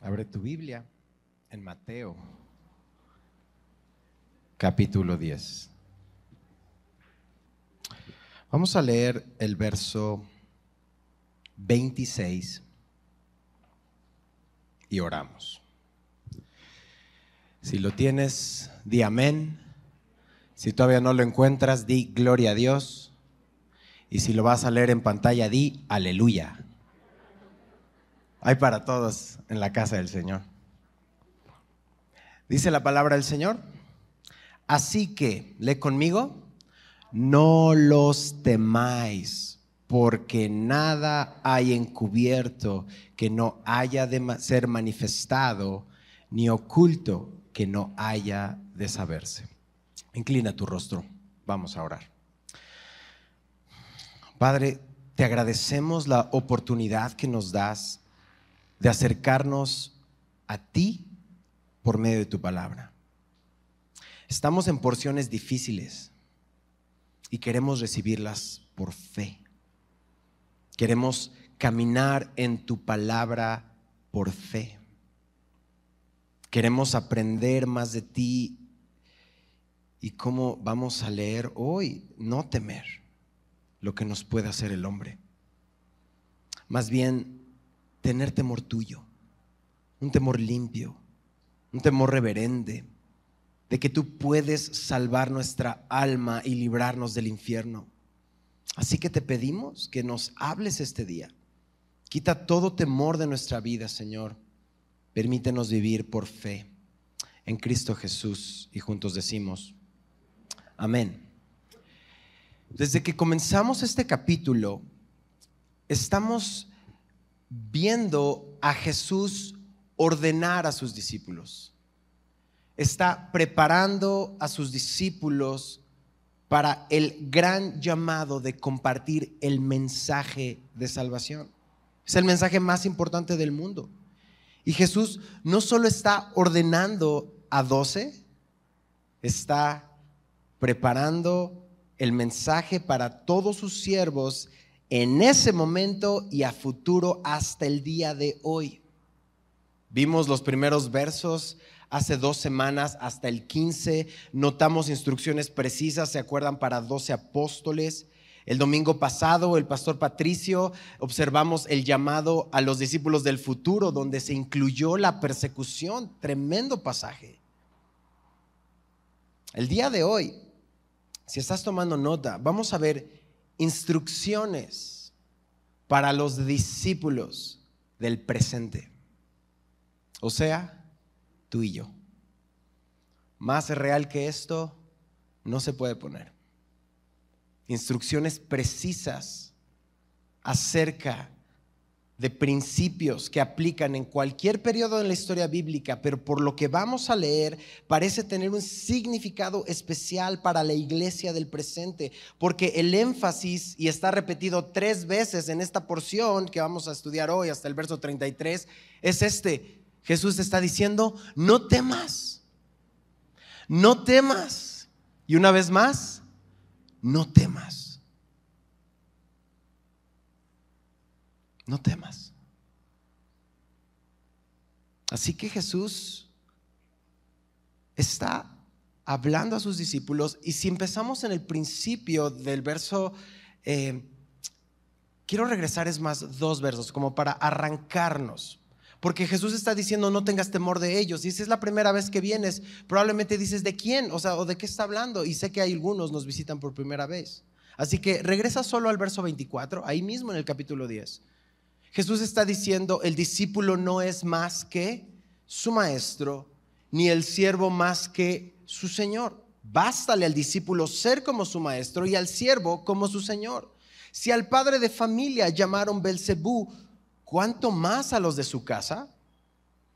Abre tu Biblia en Mateo, capítulo 10. Vamos a leer el verso 26 y oramos. Si lo tienes, di amén. Si todavía no lo encuentras, di gloria a Dios. Y si lo vas a leer en pantalla, di aleluya. Hay para todos en la casa del Señor. Dice la palabra del Señor. Así que, lee conmigo, no los temáis, porque nada hay encubierto que no haya de ser manifestado, ni oculto que no haya de saberse. Inclina tu rostro, vamos a orar. Padre, te agradecemos la oportunidad que nos das de acercarnos a ti por medio de tu palabra. Estamos en porciones difíciles y queremos recibirlas por fe. Queremos caminar en tu palabra por fe. Queremos aprender más de ti y cómo vamos a leer hoy, no temer lo que nos puede hacer el hombre. Más bien tener temor tuyo, un temor limpio, un temor reverente, de que tú puedes salvar nuestra alma y librarnos del infierno. Así que te pedimos que nos hables este día. Quita todo temor de nuestra vida, Señor. Permítenos vivir por fe en Cristo Jesús y juntos decimos, amén. Desde que comenzamos este capítulo, estamos viendo a Jesús ordenar a sus discípulos. Está preparando a sus discípulos para el gran llamado de compartir el mensaje de salvación. Es el mensaje más importante del mundo. Y Jesús no solo está ordenando a doce, está preparando el mensaje para todos sus siervos en ese momento y a futuro hasta el día de hoy. Vimos los primeros versos hace dos semanas hasta el 15, notamos instrucciones precisas, ¿se acuerdan? Para 12 apóstoles. El domingo pasado, el pastor Patricio, observamos el llamado a los discípulos del futuro, donde se incluyó la persecución, tremendo pasaje. El día de hoy, si estás tomando nota, vamos a ver instrucciones para los discípulos del presente. O sea, tú y yo. Más real que esto no se puede poner. Instrucciones precisas acerca de principios que aplican en cualquier periodo de la historia bíblica, pero por lo que vamos a leer parece tener un significado especial para la iglesia del presente, porque el énfasis, y está repetido tres veces en esta porción que vamos a estudiar hoy hasta el verso 33, es este. Jesús está diciendo, no temas, no temas. Y una vez más, no temas. No temas. Así que Jesús está hablando a sus discípulos y si empezamos en el principio del verso, eh, quiero regresar es más dos versos como para arrancarnos. Porque Jesús está diciendo no tengas temor de ellos. Y si es la primera vez que vienes, probablemente dices de quién, o sea, o de qué está hablando. Y sé que hay algunos nos visitan por primera vez. Así que regresa solo al verso 24, ahí mismo en el capítulo 10. Jesús está diciendo, el discípulo no es más que su maestro, ni el siervo más que su señor. Bástale al discípulo ser como su maestro y al siervo como su señor. Si al padre de familia llamaron Belcebú, ¿cuánto más a los de su casa?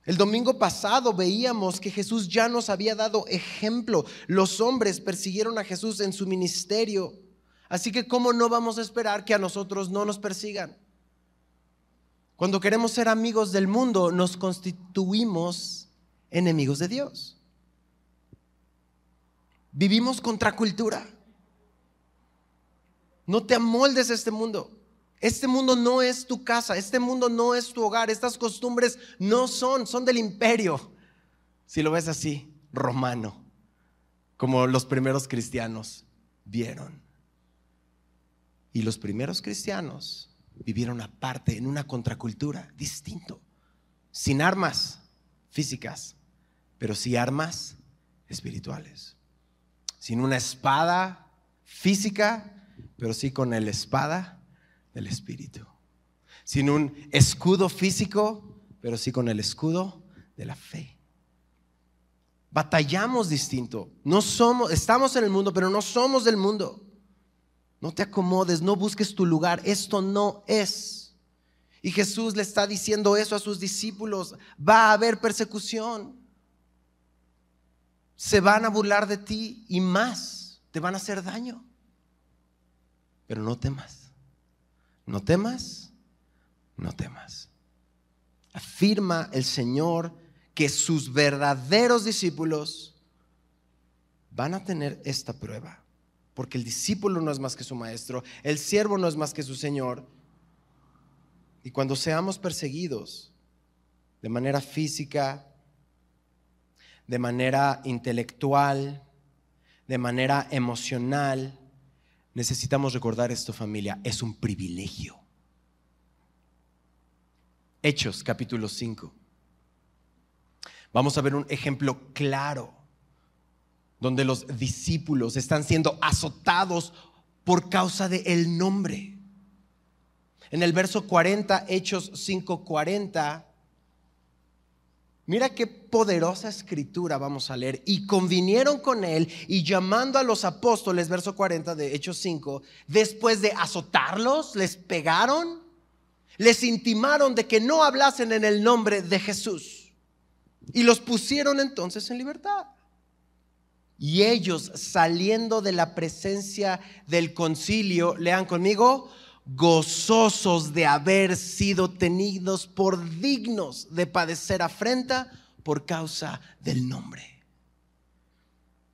El domingo pasado veíamos que Jesús ya nos había dado ejemplo. Los hombres persiguieron a Jesús en su ministerio. Así que ¿cómo no vamos a esperar que a nosotros no nos persigan? Cuando queremos ser amigos del mundo, nos constituimos enemigos de Dios. Vivimos contra cultura. No te amoldes a este mundo. Este mundo no es tu casa, este mundo no es tu hogar, estas costumbres no son, son del imperio. Si lo ves así, romano, como los primeros cristianos vieron. Y los primeros cristianos vivieron aparte, en una contracultura, distinto, sin armas físicas, pero sí armas espirituales. Sin una espada física, pero sí con el espada del Espíritu. Sin un escudo físico, pero sí con el escudo de la fe. Batallamos distinto. No somos, estamos en el mundo, pero no somos del mundo. No te acomodes, no busques tu lugar. Esto no es. Y Jesús le está diciendo eso a sus discípulos. Va a haber persecución. Se van a burlar de ti y más. Te van a hacer daño. Pero no temas. No temas, no temas. Afirma el Señor que sus verdaderos discípulos van a tener esta prueba, porque el discípulo no es más que su maestro, el siervo no es más que su Señor. Y cuando seamos perseguidos de manera física, de manera intelectual, de manera emocional, Necesitamos recordar esto familia, es un privilegio. Hechos capítulo 5. Vamos a ver un ejemplo claro donde los discípulos están siendo azotados por causa del el nombre. En el verso 40, Hechos 5:40 Mira qué poderosa escritura vamos a leer. Y convinieron con él y llamando a los apóstoles, verso 40 de Hechos 5, después de azotarlos, les pegaron, les intimaron de que no hablasen en el nombre de Jesús. Y los pusieron entonces en libertad. Y ellos saliendo de la presencia del concilio, lean conmigo, gozosos de haber sido tenidos por dignos de padecer afrenta por causa del nombre.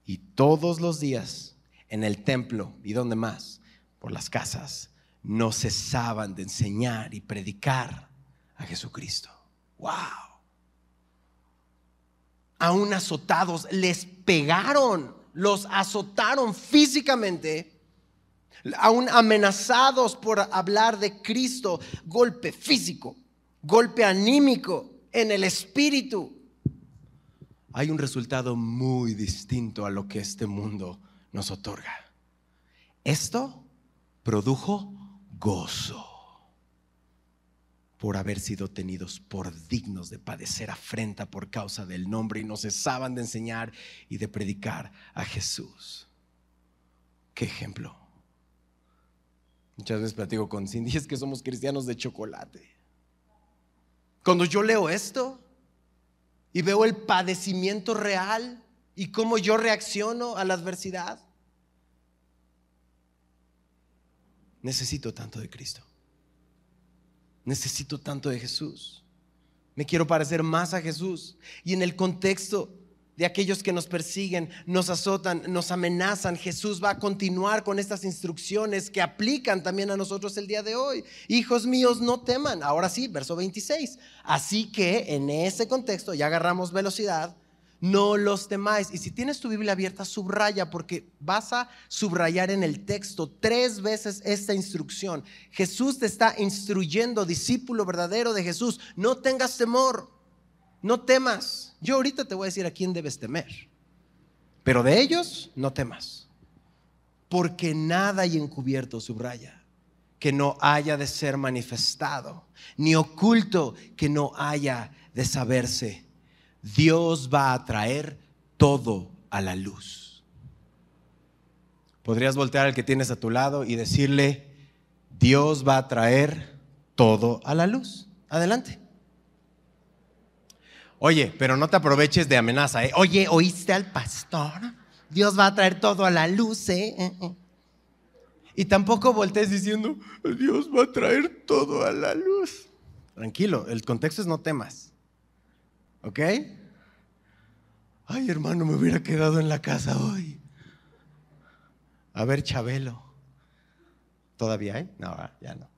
Y todos los días en el templo y donde más, por las casas, no cesaban de enseñar y predicar a Jesucristo. ¡Wow! Aún azotados, les pegaron, los azotaron físicamente aún amenazados por hablar de Cristo, golpe físico, golpe anímico en el espíritu. Hay un resultado muy distinto a lo que este mundo nos otorga. Esto produjo gozo por haber sido tenidos por dignos de padecer afrenta por causa del nombre y no cesaban de enseñar y de predicar a Jesús. ¿Qué ejemplo? Muchas veces platico con Cindy, es que somos cristianos de chocolate. Cuando yo leo esto y veo el padecimiento real y cómo yo reacciono a la adversidad, necesito tanto de Cristo. Necesito tanto de Jesús. Me quiero parecer más a Jesús. Y en el contexto de aquellos que nos persiguen, nos azotan, nos amenazan. Jesús va a continuar con estas instrucciones que aplican también a nosotros el día de hoy. Hijos míos, no teman. Ahora sí, verso 26. Así que en ese contexto, ya agarramos velocidad, no los temáis. Y si tienes tu Biblia abierta, subraya, porque vas a subrayar en el texto tres veces esta instrucción. Jesús te está instruyendo, discípulo verdadero de Jesús, no tengas temor. No temas. Yo ahorita te voy a decir a quién debes temer. Pero de ellos no temas. Porque nada hay encubierto, subraya, que no haya de ser manifestado, ni oculto que no haya de saberse. Dios va a traer todo a la luz. Podrías voltear al que tienes a tu lado y decirle, Dios va a traer todo a la luz. Adelante. Oye, pero no te aproveches de amenaza. ¿eh? Oye, ¿oíste al pastor? Dios va a traer todo a la luz. ¿eh? eh, eh. Y tampoco voltees diciendo, Dios va a traer todo a la luz. Tranquilo, el contexto es no temas. ¿Ok? Ay, hermano, me hubiera quedado en la casa hoy. A ver, Chabelo. ¿Todavía hay? No, ya no.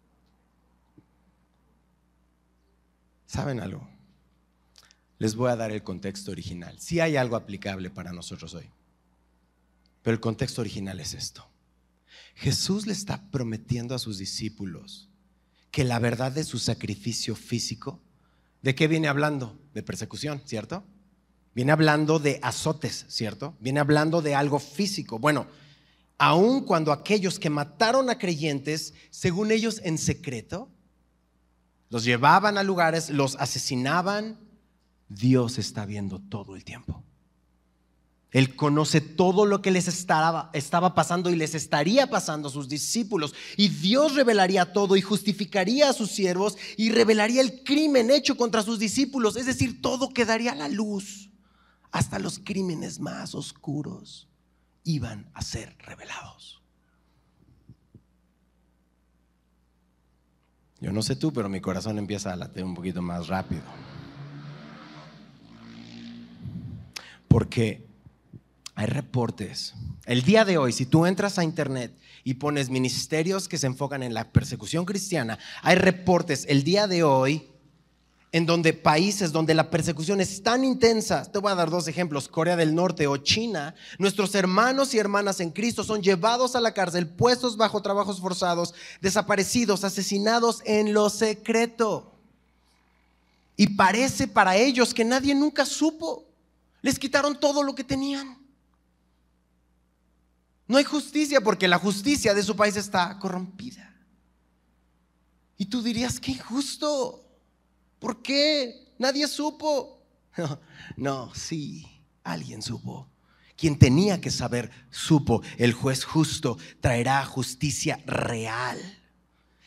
¿Saben algo? Les voy a dar el contexto original. Sí hay algo aplicable para nosotros hoy. Pero el contexto original es esto. Jesús le está prometiendo a sus discípulos que la verdad de su sacrificio físico, ¿de qué viene hablando? De persecución, ¿cierto? Viene hablando de azotes, ¿cierto? Viene hablando de algo físico. Bueno, aun cuando aquellos que mataron a creyentes, según ellos en secreto, los llevaban a lugares, los asesinaban, Dios está viendo todo el tiempo. Él conoce todo lo que les estaba, estaba, pasando y les estaría pasando a sus discípulos. Y Dios revelaría todo y justificaría a sus siervos y revelaría el crimen hecho contra sus discípulos. Es decir, todo quedaría a la luz. Hasta los crímenes más oscuros iban a ser revelados. Yo no sé tú, pero mi corazón empieza a latir un poquito más rápido. Porque hay reportes. El día de hoy, si tú entras a internet y pones ministerios que se enfocan en la persecución cristiana, hay reportes el día de hoy en donde países donde la persecución es tan intensa, te voy a dar dos ejemplos, Corea del Norte o China, nuestros hermanos y hermanas en Cristo son llevados a la cárcel, puestos bajo trabajos forzados, desaparecidos, asesinados en lo secreto. Y parece para ellos que nadie nunca supo. Les quitaron todo lo que tenían. No hay justicia porque la justicia de su país está corrompida. Y tú dirías, qué injusto. ¿Por qué? Nadie supo. No, sí, alguien supo. Quien tenía que saber, supo. El juez justo traerá justicia real.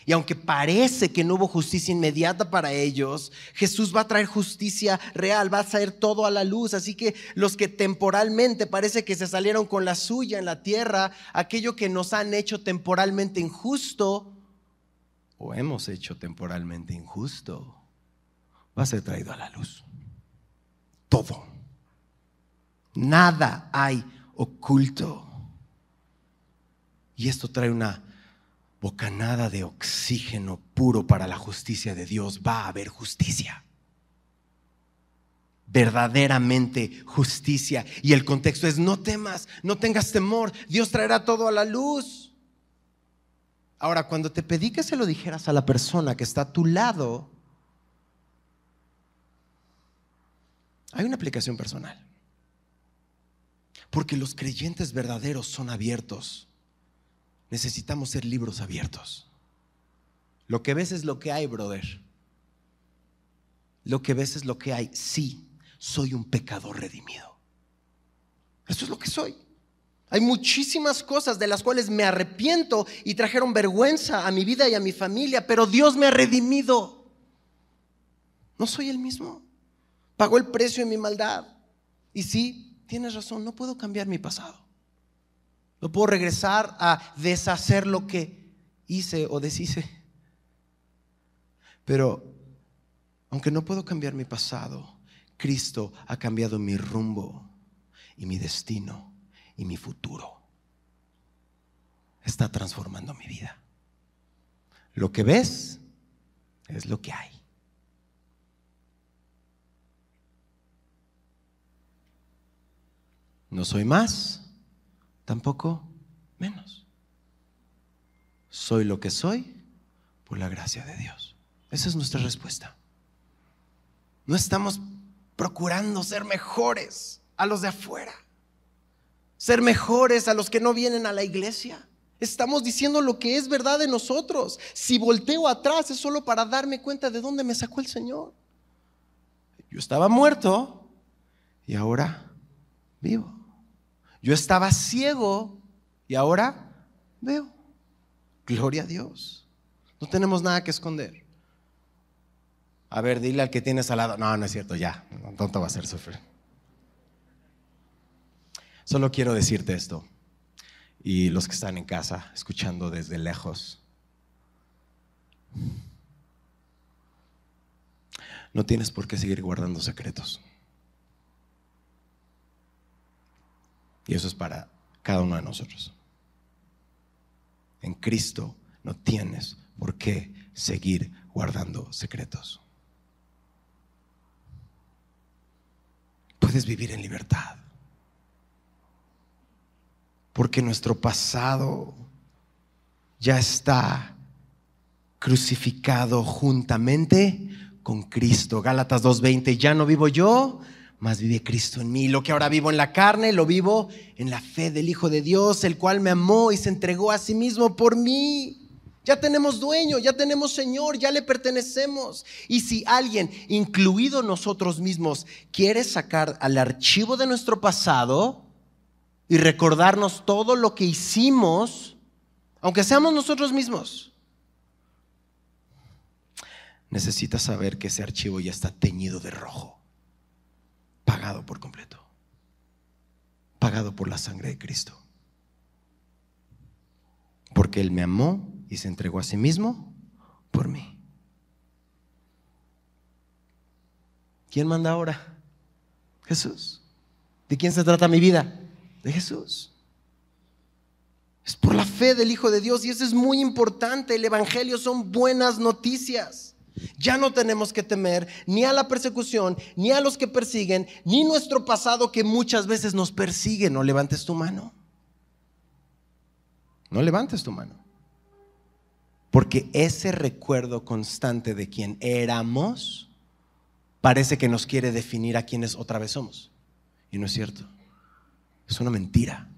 Y aunque parece que no hubo justicia inmediata para ellos, Jesús va a traer justicia real, va a traer todo a la luz. Así que los que temporalmente parece que se salieron con la suya en la tierra, aquello que nos han hecho temporalmente injusto, o hemos hecho temporalmente injusto, va a ser traído a la luz. Todo. Nada hay oculto. Y esto trae una bocanada de oxígeno puro para la justicia de Dios. Va a haber justicia. Verdaderamente justicia. Y el contexto es, no temas, no tengas temor. Dios traerá todo a la luz. Ahora, cuando te pedí que se lo dijeras a la persona que está a tu lado, Hay una aplicación personal. Porque los creyentes verdaderos son abiertos. Necesitamos ser libros abiertos. Lo que ves es lo que hay, brother. Lo que ves es lo que hay. Sí, soy un pecador redimido. Eso es lo que soy. Hay muchísimas cosas de las cuales me arrepiento y trajeron vergüenza a mi vida y a mi familia, pero Dios me ha redimido. No soy el mismo. Pagó el precio de mi maldad. Y sí, tienes razón, no puedo cambiar mi pasado. No puedo regresar a deshacer lo que hice o deshice. Pero, aunque no puedo cambiar mi pasado, Cristo ha cambiado mi rumbo y mi destino y mi futuro. Está transformando mi vida. Lo que ves es lo que hay. No soy más, tampoco menos. Soy lo que soy por la gracia de Dios. Esa es nuestra respuesta. No estamos procurando ser mejores a los de afuera, ser mejores a los que no vienen a la iglesia. Estamos diciendo lo que es verdad de nosotros. Si volteo atrás es solo para darme cuenta de dónde me sacó el Señor. Yo estaba muerto y ahora vivo. Yo estaba ciego y ahora veo. Gloria a Dios. No tenemos nada que esconder. A ver, dile al que tienes al lado. No, no es cierto, ya. Tonto va a ser sufrir. Solo quiero decirte esto. Y los que están en casa, escuchando desde lejos. No tienes por qué seguir guardando secretos. Y eso es para cada uno de nosotros. En Cristo no tienes por qué seguir guardando secretos. Puedes vivir en libertad. Porque nuestro pasado ya está crucificado juntamente con Cristo. Gálatas 2.20, ya no vivo yo, mas vive Cristo en mí. Lo que ahora vivo en la carne, lo vivo en la fe del Hijo de Dios, el cual me amó y se entregó a sí mismo por mí. Ya tenemos dueño, ya tenemos Señor, ya le pertenecemos. Y si alguien, incluido nosotros mismos, quiere sacar al archivo de nuestro pasado y recordarnos todo lo que hicimos, aunque seamos nosotros mismos, necesita saber que ese archivo ya está teñido de rojo, pagado por completo, pagado por la sangre de Cristo. Porque Él me amó y se entregó a sí mismo por mí. ¿Quién manda ahora? Jesús. ¿De quién se trata mi vida? De Jesús. Es por la fe del Hijo de Dios y eso es muy importante. El Evangelio son buenas noticias. Ya no tenemos que temer ni a la persecución, ni a los que persiguen, ni nuestro pasado que muchas veces nos persigue. No levantes tu mano. No levantes tu mano. Porque ese recuerdo constante de quien éramos parece que nos quiere definir a quienes otra vez somos. Y no es cierto. Es una mentira.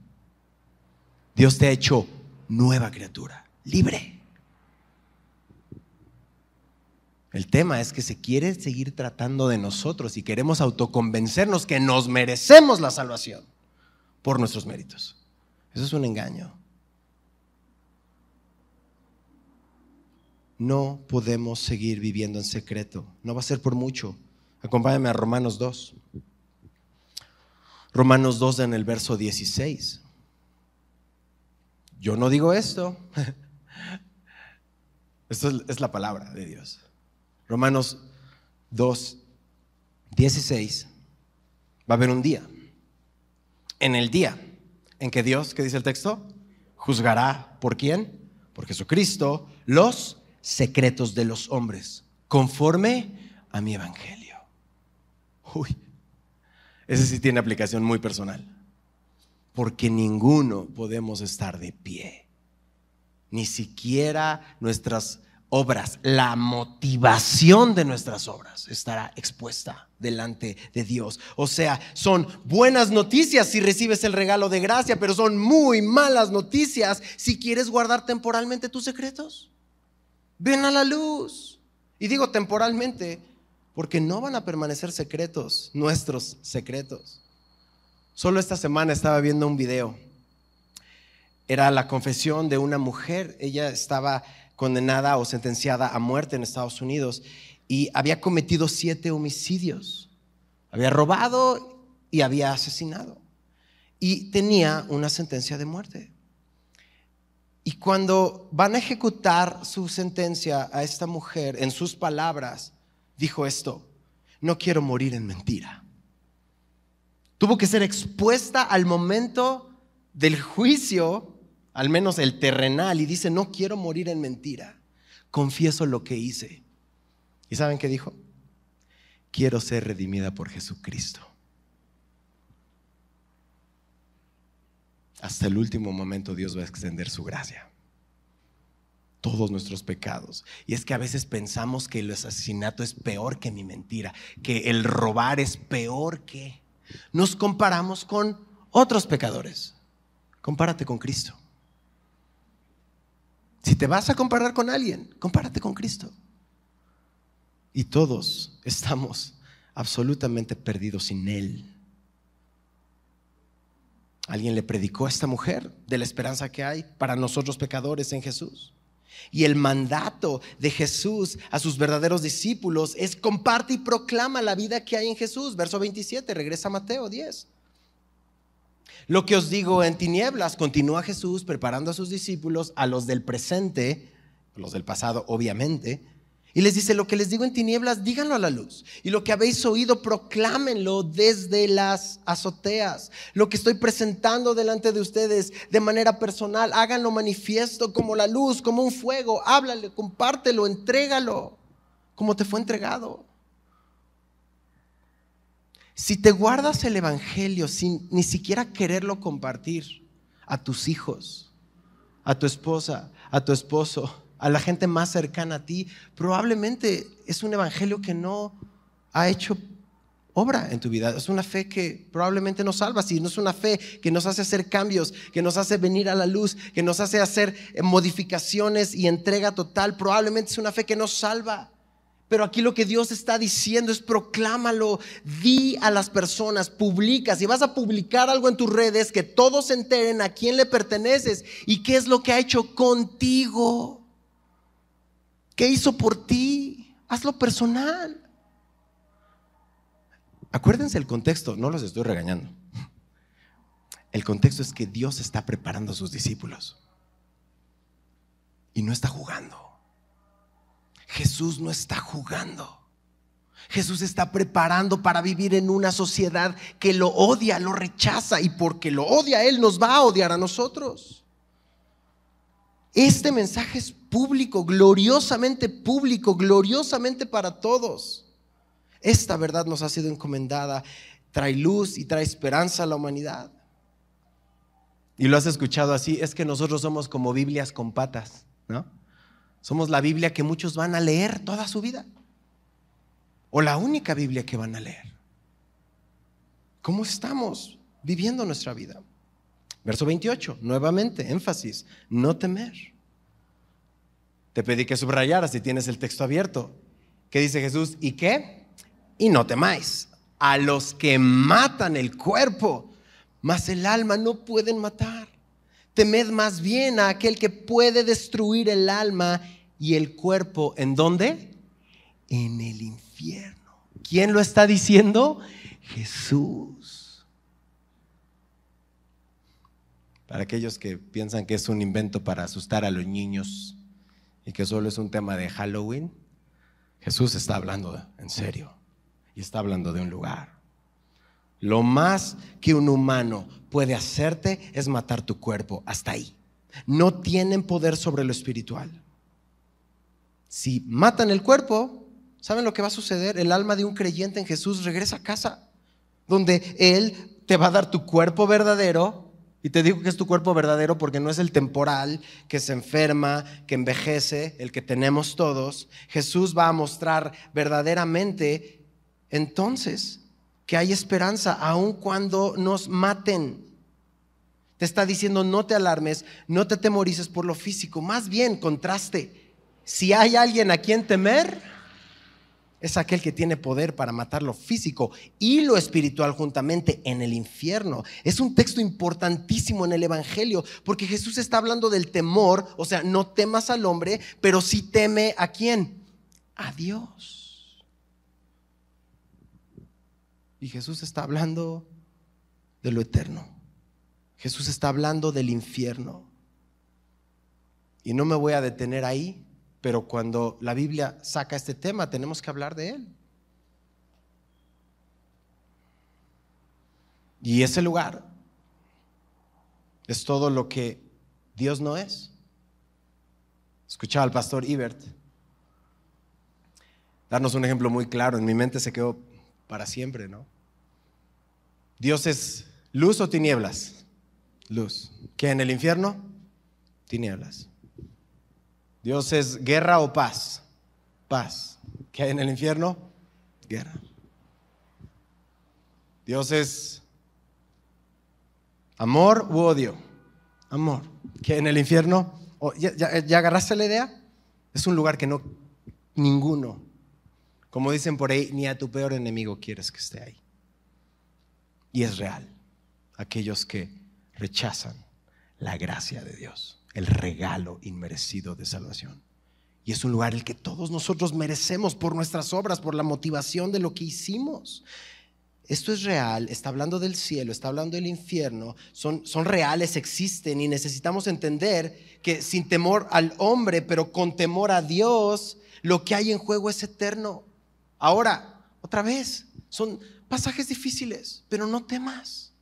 Dios te ha hecho nueva criatura, libre. El tema es que se quiere seguir tratando de nosotros y queremos autoconvencernos que nos merecemos la salvación por nuestros méritos. Eso es un engaño. no podemos seguir viviendo en secreto. No va a ser por mucho. Acompáñame a Romanos 2. Romanos 2 en el verso 16. Yo no digo esto. Esto es la palabra de Dios. Romanos 2, 16. Va a haber un día. En el día en que Dios, ¿qué dice el texto? Juzgará por quién? Por Jesucristo los secretos de los hombres, conforme a mi evangelio. Uy, ese sí tiene aplicación muy personal. Porque ninguno podemos estar de pie. Ni siquiera nuestras obras, la motivación de nuestras obras estará expuesta delante de Dios. O sea, son buenas noticias si recibes el regalo de gracia, pero son muy malas noticias si quieres guardar temporalmente tus secretos. Ven a la luz. Y digo temporalmente, porque no van a permanecer secretos, nuestros secretos. Solo esta semana estaba viendo un video. Era la confesión de una mujer. Ella estaba condenada o sentenciada a muerte en Estados Unidos y había cometido siete homicidios. Había robado y había asesinado. Y tenía una sentencia de muerte. Y cuando van a ejecutar su sentencia a esta mujer, en sus palabras, dijo esto, no quiero morir en mentira. Tuvo que ser expuesta al momento del juicio, al menos el terrenal, y dice, no quiero morir en mentira. Confieso lo que hice. ¿Y saben qué dijo? Quiero ser redimida por Jesucristo. hasta el último momento Dios va a extender su gracia. Todos nuestros pecados. Y es que a veces pensamos que el asesinato es peor que mi mentira, que el robar es peor que... Nos comparamos con otros pecadores. Compárate con Cristo. Si te vas a comparar con alguien, compárate con Cristo. Y todos estamos absolutamente perdidos sin Él. Alguien le predicó a esta mujer de la esperanza que hay para nosotros pecadores en Jesús. Y el mandato de Jesús a sus verdaderos discípulos es comparte y proclama la vida que hay en Jesús. Verso 27, regresa a Mateo 10. Lo que os digo en tinieblas, continúa Jesús preparando a sus discípulos, a los del presente, los del pasado obviamente, y les dice, lo que les digo en tinieblas, díganlo a la luz. Y lo que habéis oído, proclámenlo desde las azoteas. Lo que estoy presentando delante de ustedes de manera personal, háganlo manifiesto como la luz, como un fuego. Háblale, compártelo, entrégalo, como te fue entregado. Si te guardas el Evangelio sin ni siquiera quererlo compartir a tus hijos, a tu esposa, a tu esposo, a la gente más cercana a ti, probablemente es un Evangelio que no ha hecho obra en tu vida. Es una fe que probablemente nos salva, si no es una fe que nos hace hacer cambios, que nos hace venir a la luz, que nos hace hacer modificaciones y entrega total, probablemente es una fe que nos salva. Pero aquí lo que Dios está diciendo es proclámalo, di a las personas, publica. Si vas a publicar algo en tus redes, que todos se enteren a quién le perteneces y qué es lo que ha hecho contigo. ¿Qué hizo por ti? Hazlo personal. Acuérdense el contexto, no los estoy regañando. El contexto es que Dios está preparando a sus discípulos y no está jugando. Jesús no está jugando. Jesús está preparando para vivir en una sociedad que lo odia, lo rechaza y porque lo odia Él nos va a odiar a nosotros. Este mensaje es público, gloriosamente público, gloriosamente para todos. Esta verdad nos ha sido encomendada, trae luz y trae esperanza a la humanidad. Y lo has escuchado así, es que nosotros somos como Biblias con patas, ¿no? Somos la Biblia que muchos van a leer toda su vida. O la única Biblia que van a leer. ¿Cómo estamos viviendo nuestra vida? Verso 28, nuevamente, énfasis, no temer. Te pedí que subrayaras si tienes el texto abierto. ¿Qué dice Jesús? ¿Y qué? y no temáis a los que matan el cuerpo, mas el alma no pueden matar. Temed más bien a aquel que puede destruir el alma y el cuerpo. ¿En dónde? En el infierno. ¿Quién lo está diciendo? Jesús. Para aquellos que piensan que es un invento para asustar a los niños y que solo es un tema de Halloween, Jesús está hablando en serio y está hablando de un lugar. Lo más que un humano puede hacerte es matar tu cuerpo. Hasta ahí. No tienen poder sobre lo espiritual. Si matan el cuerpo, ¿saben lo que va a suceder? El alma de un creyente en Jesús regresa a casa, donde Él te va a dar tu cuerpo verdadero. Y te digo que es tu cuerpo verdadero porque no es el temporal que se enferma, que envejece, el que tenemos todos. Jesús va a mostrar verdaderamente entonces que hay esperanza aun cuando nos maten. Te está diciendo, no te alarmes, no te temorices por lo físico, más bien contraste. Si hay alguien a quien temer, es aquel que tiene poder para matar lo físico y lo espiritual juntamente en el infierno. Es un texto importantísimo en el Evangelio, porque Jesús está hablando del temor, o sea, no temas al hombre, pero sí teme a quién? A Dios. Y Jesús está hablando de lo eterno. Jesús está hablando del infierno. Y no me voy a detener ahí, pero cuando la Biblia saca este tema tenemos que hablar de él. Y ese lugar es todo lo que Dios no es. Escuchaba al pastor Ibert darnos un ejemplo muy claro. En mi mente se quedó para siempre, ¿no? Dios es luz o tinieblas. Luz. ¿Qué en el infierno? Tinieblas. Dios es guerra o paz. Paz. ¿Qué hay en el infierno? Guerra. Dios es amor u odio. Amor. ¿Qué hay en el infierno? ¿Ya, ya agarraste la idea? Es un lugar que no, ninguno, como dicen por ahí, ni a tu peor enemigo quieres que esté ahí. Y es real. Aquellos que rechazan la gracia de Dios, el regalo inmerecido de salvación. Y es un lugar el que todos nosotros merecemos por nuestras obras, por la motivación de lo que hicimos. Esto es real, está hablando del cielo, está hablando del infierno, son, son reales, existen y necesitamos entender que sin temor al hombre, pero con temor a Dios, lo que hay en juego es eterno. Ahora, otra vez, son, pasajes difíciles, pero no temas.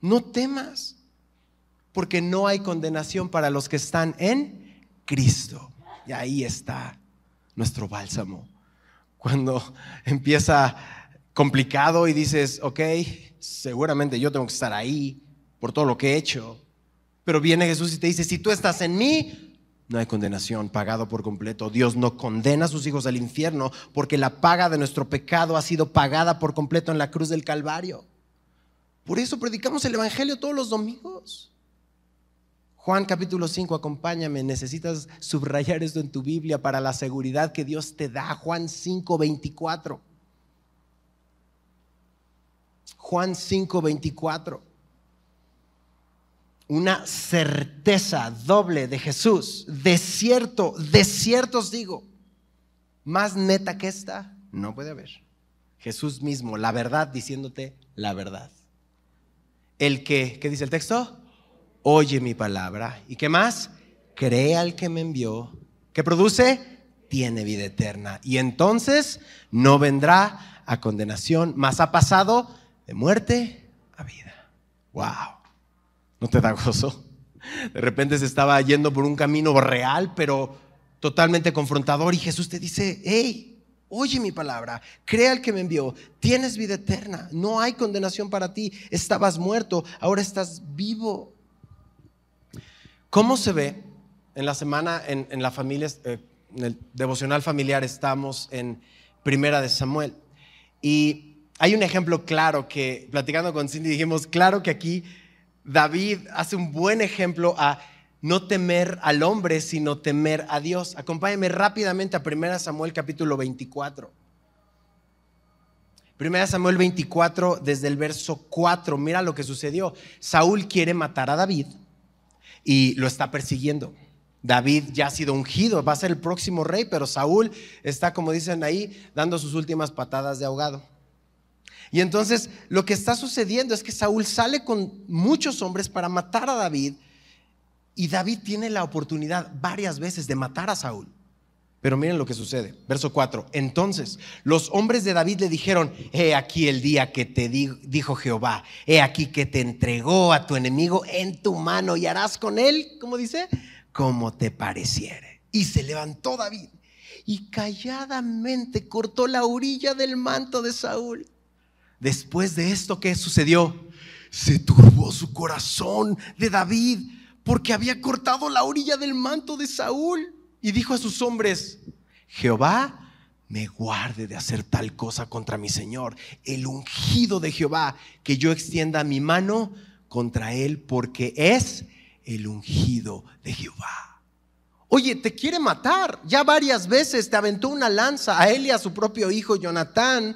No temas, porque no hay condenación para los que están en Cristo. Y ahí está nuestro bálsamo. Cuando empieza complicado y dices, ok, seguramente yo tengo que estar ahí por todo lo que he hecho. Pero viene Jesús y te dice, si tú estás en mí, no hay condenación, pagado por completo. Dios no condena a sus hijos al infierno porque la paga de nuestro pecado ha sido pagada por completo en la cruz del Calvario. Por eso predicamos el Evangelio todos los domingos. Juan capítulo 5, acompáñame, necesitas subrayar esto en tu Biblia para la seguridad que Dios te da. Juan 5, 24. Juan 5, 24. Una certeza doble de Jesús. De cierto, de cierto os digo, más neta que esta, no puede haber. Jesús mismo, la verdad, diciéndote la verdad. El que, ¿qué dice el texto? Oye mi palabra. ¿Y qué más? Cree al que me envió. ¿Qué produce? Tiene vida eterna. Y entonces no vendrá a condenación, mas ha pasado de muerte a vida. ¡Wow! ¿No te da gozo? De repente se estaba yendo por un camino real, pero totalmente confrontador. Y Jesús te dice, hey, oye mi palabra, crea al que me envió, tienes vida eterna, no hay condenación para ti, estabas muerto, ahora estás vivo. ¿Cómo se ve en la semana, en, la familia, eh, en el devocional familiar estamos en Primera de Samuel? Y hay un ejemplo claro que, platicando con Cindy, dijimos, claro que aquí David hace un buen ejemplo a no temer al hombre, sino temer a Dios. Acompáñame rápidamente a 1 Samuel capítulo 24. 1 Samuel 24, desde el verso 4, mira lo que sucedió. Saúl quiere matar a David y lo está persiguiendo. David ya ha sido ungido, va a ser el próximo rey, pero Saúl está, como dicen ahí, dando sus últimas patadas de ahogado. Y entonces lo que está sucediendo es que Saúl sale con muchos hombres para matar a David y David tiene la oportunidad varias veces de matar a Saúl. Pero miren lo que sucede. Verso 4. Entonces los hombres de David le dijeron, he aquí el día que te dijo Jehová, he aquí que te entregó a tu enemigo en tu mano y harás con él, como dice, como te pareciere. Y se levantó David y calladamente cortó la orilla del manto de Saúl. Después de esto, ¿qué sucedió? Se turbó su corazón de David porque había cortado la orilla del manto de Saúl y dijo a sus hombres, Jehová me guarde de hacer tal cosa contra mi Señor, el ungido de Jehová, que yo extienda mi mano contra él, porque es el ungido de Jehová. Oye, te quiere matar. Ya varias veces te aventó una lanza a él y a su propio hijo Jonatán.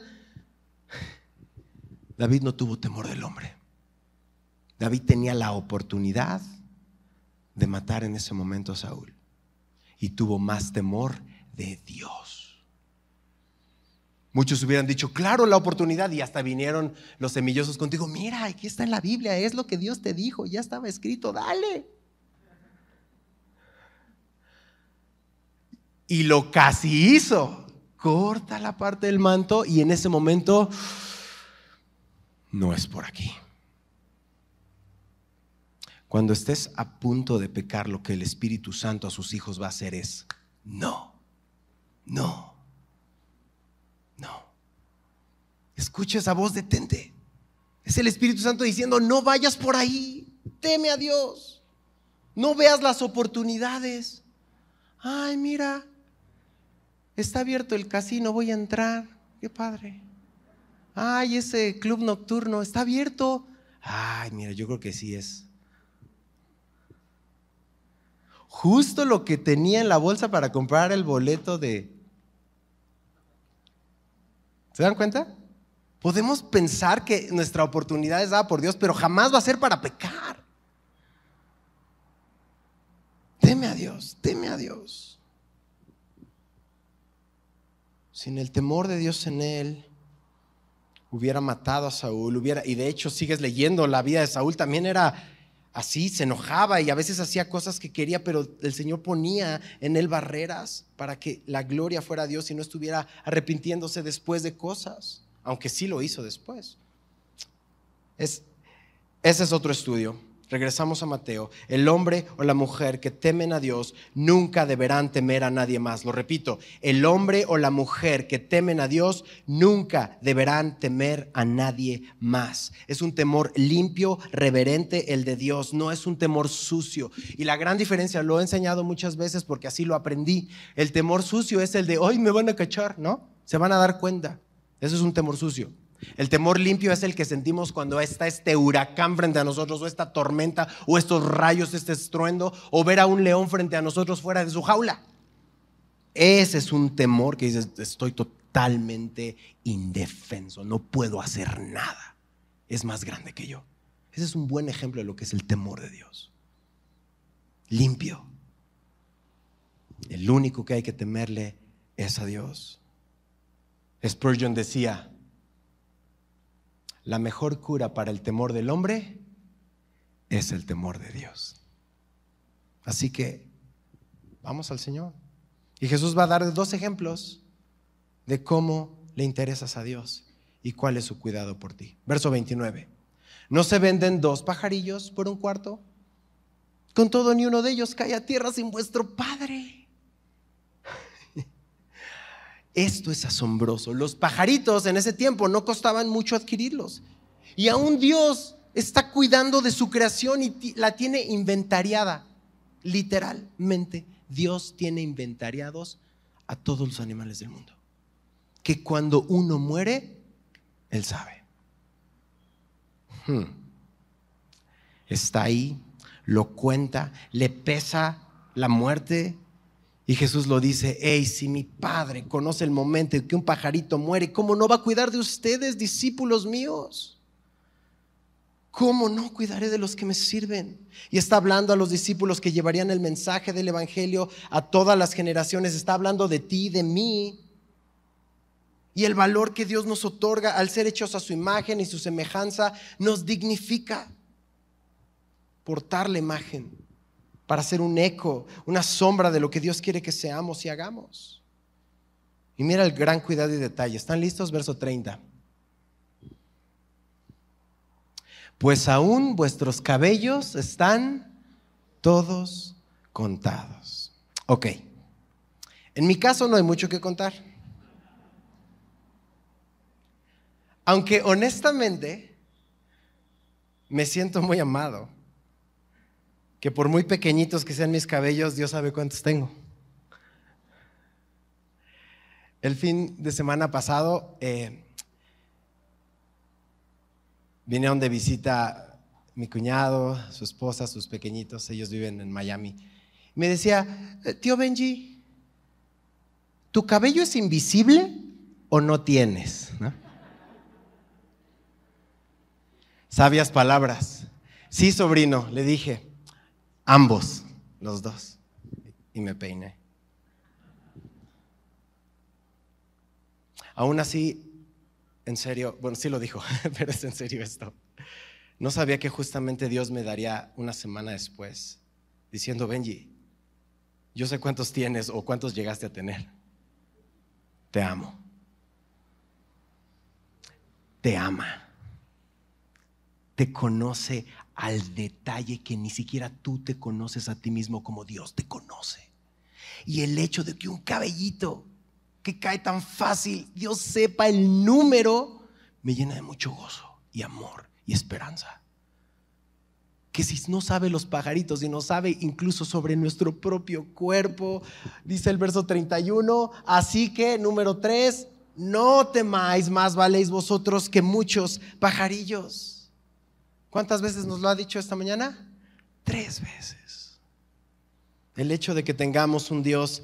David no tuvo temor del hombre. David tenía la oportunidad de matar en ese momento a Saúl y tuvo más temor de Dios. Muchos hubieran dicho, claro, la oportunidad, y hasta vinieron los semillosos contigo, mira, aquí está en la Biblia, es lo que Dios te dijo, ya estaba escrito, dale. Y lo casi hizo, corta la parte del manto y en ese momento, no es por aquí. Cuando estés a punto de pecar, lo que el Espíritu Santo a sus hijos va a hacer es, no, no, no. Escucha esa voz, detente. Es el Espíritu Santo diciendo, no vayas por ahí, teme a Dios, no veas las oportunidades. Ay, mira, está abierto el casino, voy a entrar, qué padre. Ay, ese club nocturno está abierto. Ay, mira, yo creo que sí es justo lo que tenía en la bolsa para comprar el boleto de... ¿Se dan cuenta? Podemos pensar que nuestra oportunidad es dada por Dios, pero jamás va a ser para pecar. Teme a Dios, teme a Dios. Sin el temor de Dios en él, hubiera matado a Saúl, y de hecho sigues leyendo la vida de Saúl, también era así, se enojaba y a veces hacía cosas que quería, pero el Señor ponía en él barreras para que la gloria fuera a Dios y no estuviera arrepintiéndose después de cosas, aunque sí lo hizo después. Es, ese es otro estudio. Regresamos a Mateo, el hombre o la mujer que temen a Dios nunca deberán temer a nadie más. Lo repito, el hombre o la mujer que temen a Dios nunca deberán temer a nadie más. Es un temor limpio, reverente el de Dios, no es un temor sucio. Y la gran diferencia, lo he enseñado muchas veces porque así lo aprendí, el temor sucio es el de, hoy me van a cachar, ¿no? Se van a dar cuenta. Eso es un temor sucio. El temor limpio es el que sentimos cuando está este huracán frente a nosotros, o esta tormenta, o estos rayos, este estruendo, o ver a un león frente a nosotros fuera de su jaula. Ese es un temor que dices, estoy totalmente indefenso, no puedo hacer nada. Es más grande que yo. Ese es un buen ejemplo de lo que es el temor de Dios. Limpio. El único que hay que temerle es a Dios. Spurgeon decía, la mejor cura para el temor del hombre es el temor de Dios. Así que vamos al Señor. Y Jesús va a dar dos ejemplos de cómo le interesas a Dios y cuál es su cuidado por ti. Verso 29. ¿No se venden dos pajarillos por un cuarto? Con todo ni uno de ellos cae a tierra sin vuestro Padre esto es asombroso. Los pajaritos en ese tiempo no costaban mucho adquirirlos. Y aún Dios está cuidando de su creación y la tiene inventariada. Literalmente, Dios tiene inventariados a todos los animales del mundo. Que cuando uno muere, Él sabe. Hmm. Está ahí, lo cuenta, le pesa la muerte y Jesús lo dice, hey, si mi Padre conoce el momento en que un pajarito muere, ¿cómo no va a cuidar de ustedes, discípulos míos? ¿Cómo no cuidaré de los que me sirven? Y está hablando a los discípulos que llevarían el mensaje del Evangelio a todas las generaciones. Está hablando de ti, de mí. Y el valor que Dios nos otorga al ser hechos a su imagen y su semejanza nos dignifica. Portar la imagen para ser un eco, una sombra de lo que Dios quiere que seamos y hagamos. Y mira el gran cuidado y detalle. ¿Están listos? Verso 30. Pues aún vuestros cabellos están todos contados. Ok. En mi caso no hay mucho que contar. Aunque honestamente me siento muy amado que por muy pequeñitos que sean mis cabellos, Dios sabe cuántos tengo. El fin de semana pasado eh, vinieron de visita mi cuñado, su esposa, sus pequeñitos, ellos viven en Miami. Me decía, eh, tío Benji, ¿tu cabello es invisible o no tienes? Sabias palabras. Sí, sobrino, le dije, Ambos, los dos. Y me peiné. Aún así, en serio, bueno, sí lo dijo, pero es en serio esto. No sabía que justamente Dios me daría una semana después diciendo, Benji, yo sé cuántos tienes o cuántos llegaste a tener. Te amo. Te ama. Te conoce al detalle que ni siquiera tú te conoces a ti mismo como Dios te conoce. Y el hecho de que un cabellito que cae tan fácil, Dios sepa el número, me llena de mucho gozo y amor y esperanza. Que si no sabe los pajaritos y no sabe incluso sobre nuestro propio cuerpo, dice el verso 31, así que número 3, no temáis, más valéis vosotros que muchos pajarillos. ¿Cuántas veces nos lo ha dicho esta mañana? Tres veces. El hecho de que tengamos un Dios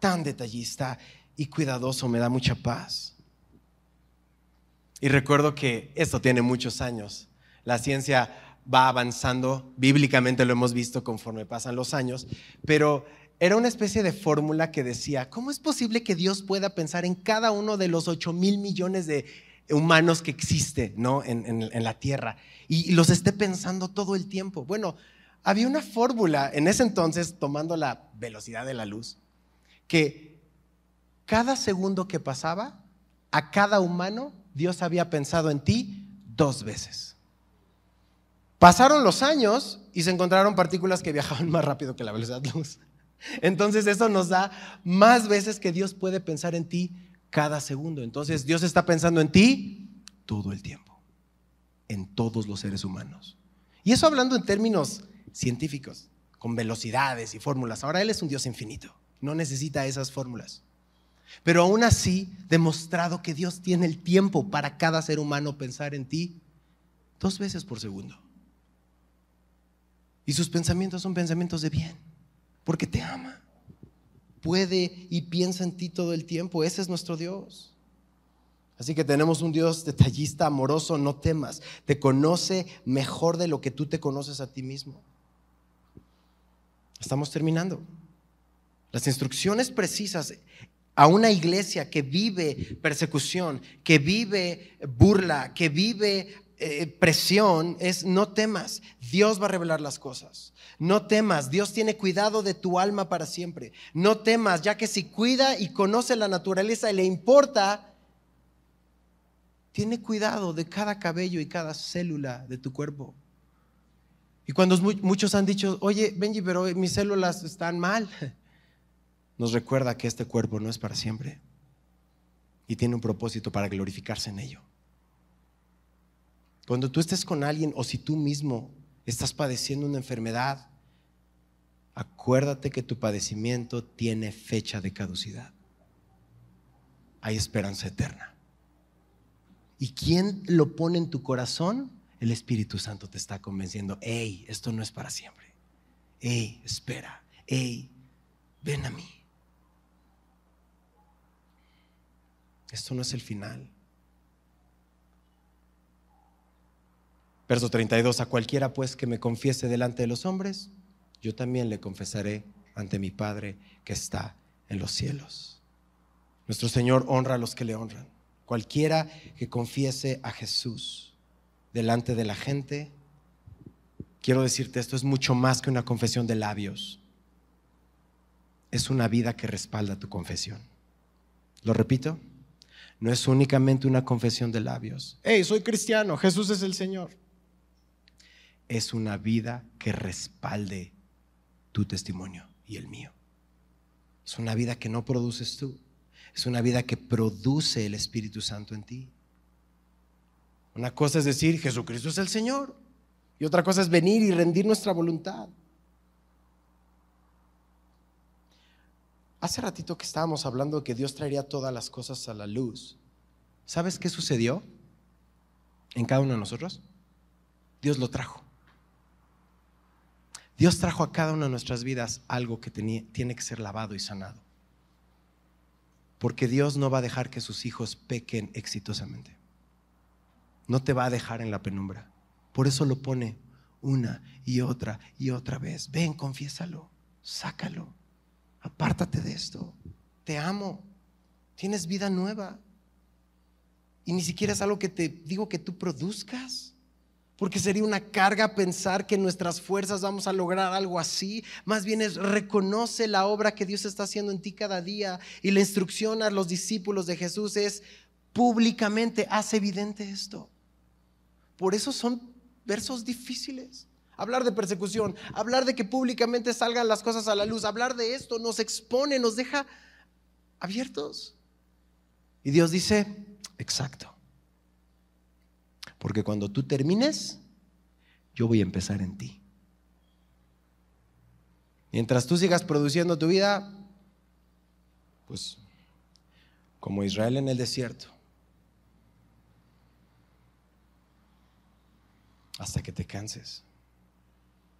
tan detallista y cuidadoso me da mucha paz. Y recuerdo que esto tiene muchos años. La ciencia va avanzando, bíblicamente lo hemos visto conforme pasan los años, pero era una especie de fórmula que decía, ¿cómo es posible que Dios pueda pensar en cada uno de los 8 mil millones de humanos que existe ¿no? en, la Tierra y los esté pensando todo el tiempo. Bueno, había una fórmula en ese entonces, tomando la velocidad de la luz, que cada segundo que pasaba, a cada humano, Dios había pensado en ti dos veces. Pasaron los años y se encontraron partículas que viajaban más rápido que la velocidad de luz. Entonces eso nos da más veces que Dios puede pensar en ti cada segundo. Entonces Dios está pensando en ti todo el tiempo, en todos los seres humanos. Y eso hablando en términos científicos, con velocidades y fórmulas. Ahora Él es un Dios infinito, no necesita esas fórmulas. Pero aún así, demostrado que Dios tiene el tiempo para cada ser humano pensar en ti dos veces por segundo. Y sus pensamientos son pensamientos de bien, porque te ama. Puede y piensa en ti todo el tiempo. Ese es nuestro Dios. Así que tenemos un Dios detallista, amoroso, no temas. Te conoce mejor de lo que tú te conoces a ti mismo. Estamos terminando. Las instrucciones precisas a una iglesia que vive persecución, que vive burla, que vive eh, presión es no temas, Dios va a revelar las cosas. No temas, Dios tiene cuidado de tu alma para siempre. No temas, ya que si cuida y conoce la naturaleza y le importa, tiene cuidado de cada cabello y cada célula de tu cuerpo. Y cuando muchos han dicho, oye, Benji, pero mis células están mal, nos recuerda que este cuerpo no es para siempre y tiene un propósito para glorificarse en ello. Cuando tú estés con alguien o si tú mismo estás padeciendo una enfermedad, acuérdate que tu padecimiento tiene fecha de caducidad. Hay esperanza eterna. ¿Y quién lo pone en tu corazón? El Espíritu Santo te está convenciendo, hey, esto no es para siempre. Hey, espera. Hey, ven a mí. Esto no es el final. Verso 32, a cualquiera pues que me confiese delante de los hombres, yo también le confesaré ante mi Padre que está en los cielos. Nuestro Señor honra a los que le honran. Cualquiera que confiese a Jesús delante de la gente, quiero decirte, esto es mucho más que una confesión de labios. Es una vida que respalda tu confesión. ¿Lo repito? No es únicamente una confesión de labios. Hey, soy cristiano, Jesús es el Señor es una vida que respalde tu testimonio y el mío. Es una vida que no produces tú. Es una vida que produce el Espíritu Santo en ti. Una cosa es decir, Jesucristo es el Señor. Y otra cosa es venir y rendir nuestra voluntad. Hace ratito que estábamos hablando de que Dios traería todas las cosas a la luz. ¿Sabes qué sucedió en cada uno de nosotros? Dios lo trajo. Dios trajo a cada una de nuestras vidas algo que tiene que ser lavado y sanado. Porque Dios no va a dejar que sus hijos pequen exitosamente. No te va a dejar en la penumbra. Por eso lo pone una y otra y otra vez. Ven, confiésalo, sácalo, apártate de esto. Te amo, tienes vida nueva. Y ni siquiera es algo que te digo que tú produzcas porque sería una carga pensar que en nuestras fuerzas vamos a lograr algo así. Más bien es reconoce la obra que Dios está haciendo en ti cada día. Y la instrucción a los discípulos de Jesús es públicamente, haz evidente esto. Por eso son versos difíciles. Hablar de persecución, hablar de que públicamente salgan las cosas a la luz, hablar de esto nos expone, nos deja abiertos. Y Dios dice, exacto. Porque cuando tú termines, yo voy a empezar en ti. Mientras tú sigas produciendo tu vida, pues como Israel en el desierto, hasta que te canses.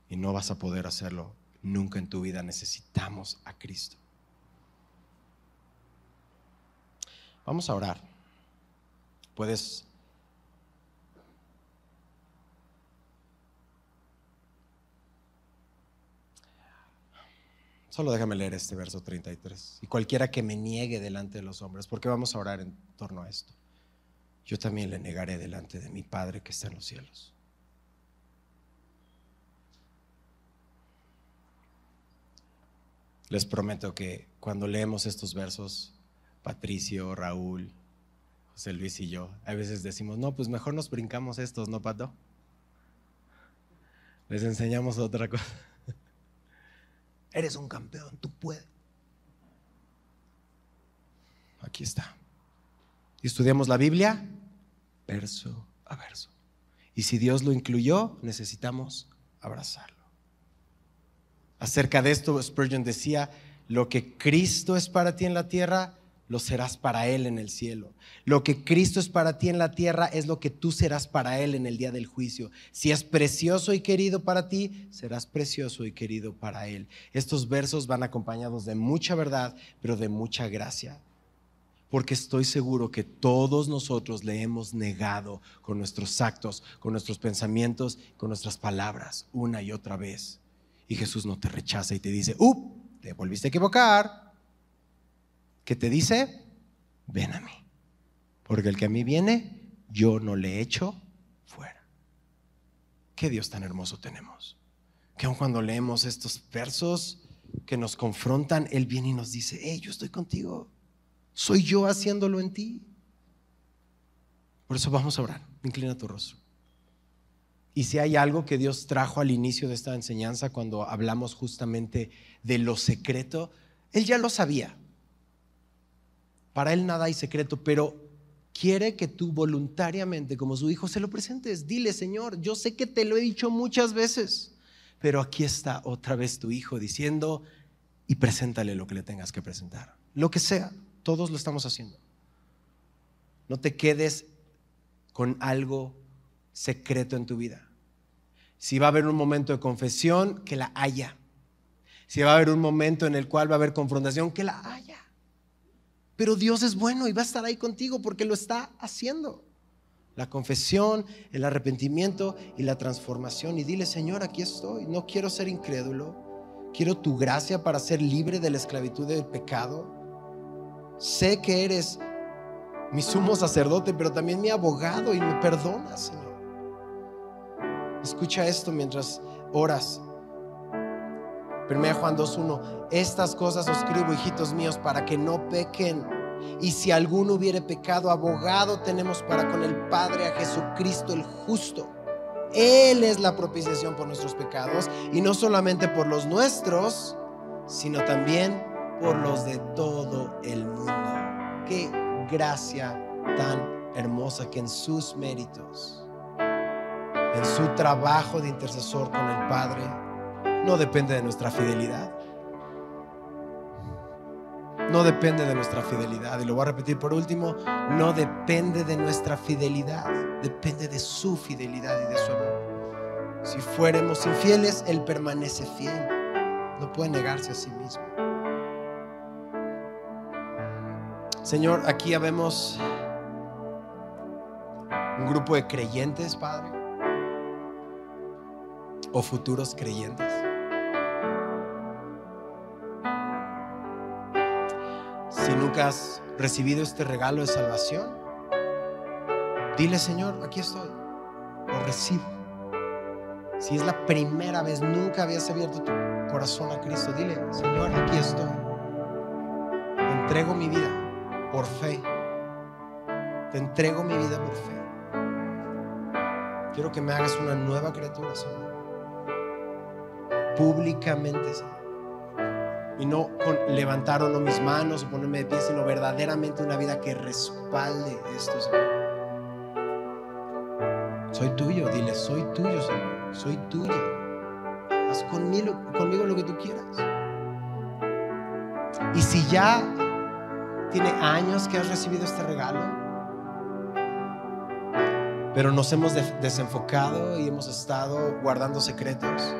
Y no vas a poder hacerlo nunca en tu vida. Necesitamos a Cristo. Vamos a orar. Puedes Solo déjame leer este verso 33. Y cualquiera que me niegue delante de los hombres, porque vamos a orar en torno a esto, yo también le negaré delante de mi Padre que está en los cielos. Les prometo que cuando leemos estos versos, Patricio, Raúl, José Luis y yo, a veces decimos, no, pues mejor nos brincamos estos, ¿no, Pato? Les enseñamos otra cosa. Eres un campeón, tú puedes. Aquí está. Y estudiamos la Biblia verso a verso. Y si Dios lo incluyó, necesitamos abrazarlo. Acerca de esto, Spurgeon decía, lo que Cristo es para ti en la tierra, lo serás para Él en el cielo. Lo que Cristo es para ti en la tierra es lo que tú serás para Él en el día del juicio. Si es precioso y querido para ti, serás precioso y querido para Él. Estos versos van acompañados de mucha verdad, pero de mucha gracia. Porque estoy seguro que todos nosotros le hemos negado con nuestros actos, con nuestros pensamientos, con nuestras palabras, una y otra vez. Y Jesús no te rechaza y te dice, ¡up! Te volviste a equivocar ¿Qué te dice? Ven a mí. Porque el que a mí viene, yo no le echo fuera. Qué Dios tan hermoso tenemos. Que aun cuando leemos estos versos que nos confrontan, Él viene y nos dice, hey, yo estoy contigo. Soy yo haciéndolo en ti. Por eso vamos a orar. Inclina tu rostro. Y si hay algo que Dios trajo al inicio de esta enseñanza, cuando hablamos justamente de lo secreto, Él ya lo sabía. Para Él nada hay secreto, pero quiere que tú voluntariamente, como su hijo, se lo presentes. Dile, Señor, yo sé que te lo he dicho muchas veces, pero aquí está otra vez tu hijo diciendo, y preséntale lo que le tengas que presentar. Lo que sea, todos lo estamos haciendo. No te quedes con algo secreto en tu vida. Si va a haber un momento de confesión, que la haya. Si va a haber un momento en el cual va a haber confrontación, que la haya. Pero Dios es bueno y va a estar ahí contigo porque lo está haciendo. La confesión, el arrepentimiento y la transformación. Y dile, Señor, aquí estoy. No quiero ser incrédulo. Quiero tu gracia para ser libre de la esclavitud del pecado. Sé que eres mi sumo sacerdote, pero también mi abogado y me perdonas, Señor. Escucha esto mientras oras. 1 Juan 2.1, estas cosas os escribo, hijitos míos, para que no pequen. Y si alguno hubiere pecado, abogado tenemos para con el Padre a Jesucristo el justo. Él es la propiciación por nuestros pecados y no solamente por los nuestros, sino también por los de todo el mundo. Qué gracia tan hermosa que en sus méritos, en su trabajo de intercesor con el Padre, no depende de nuestra fidelidad. No depende de nuestra fidelidad. Y lo voy a repetir por último, no depende de nuestra fidelidad, depende de su fidelidad y de su amor. Si fuéramos infieles, Él permanece fiel. No puede negarse a sí mismo. Señor, aquí ya vemos un grupo de creyentes, Padre, o futuros creyentes Si nunca has recibido este regalo de salvación, dile Señor, aquí estoy, lo recibo. Si es la primera vez, nunca habías abierto tu corazón a Cristo, dile, Señor, aquí estoy. entrego mi vida por fe. Te entrego mi vida por fe. Quiero que me hagas una nueva criatura, Señor. Públicamente, Señor y no con levantar o no mis manos o ponerme de pie, sino verdaderamente una vida que respalde esto, Señor. Soy tuyo, dile, soy tuyo, Señor, soy tuyo. Haz conmigo, conmigo lo que tú quieras. Y si ya tiene años que has recibido este regalo, pero nos hemos desenfocado y hemos estado guardando secretos,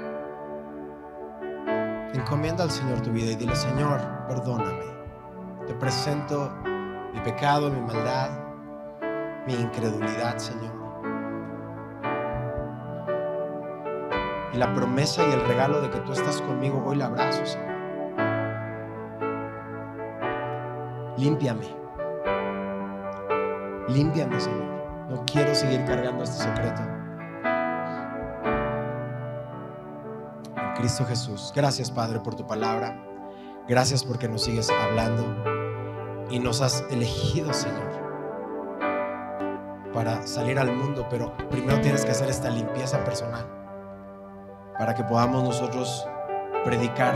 Encomienda al Señor tu vida y dile, Señor, perdóname. Te presento mi pecado, mi maldad, mi incredulidad, Señor. Y la promesa y el regalo de que tú estás conmigo, hoy la abrazo, Señor. Límpiame. Límpiame, Señor. No quiero seguir cargando este secreto. Cristo Jesús. Gracias, Padre, por tu palabra. Gracias porque nos sigues hablando y nos has elegido, Señor, para salir al mundo, pero primero tienes que hacer esta limpieza personal. para que podamos nosotros predicar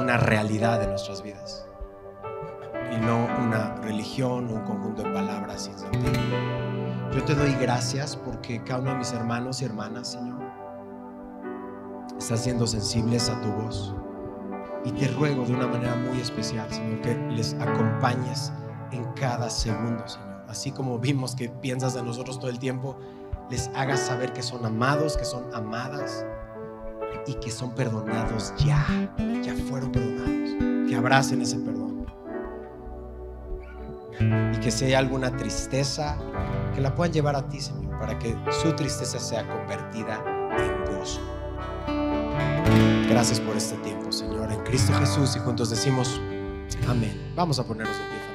una realidad de nuestras vidas y no una religión, un conjunto de palabras sin sentido. Yo te doy gracias porque cada uno de mis hermanos y hermanas, Señor, está siendo sensibles a tu voz. Y te ruego de una manera muy especial, Señor, que les acompañes en cada segundo, Señor. Así como vimos que piensas de nosotros todo el tiempo, les hagas saber que son amados, que son amadas y que son perdonados ya, ya fueron perdonados. Que abracen ese perdón. Y que si hay alguna tristeza, que la puedan llevar a ti, Señor, para que su tristeza sea convertida en gozo. Gracias por este tiempo, Señor, en Cristo Jesús y juntos decimos amén. Vamos a ponernos de pie.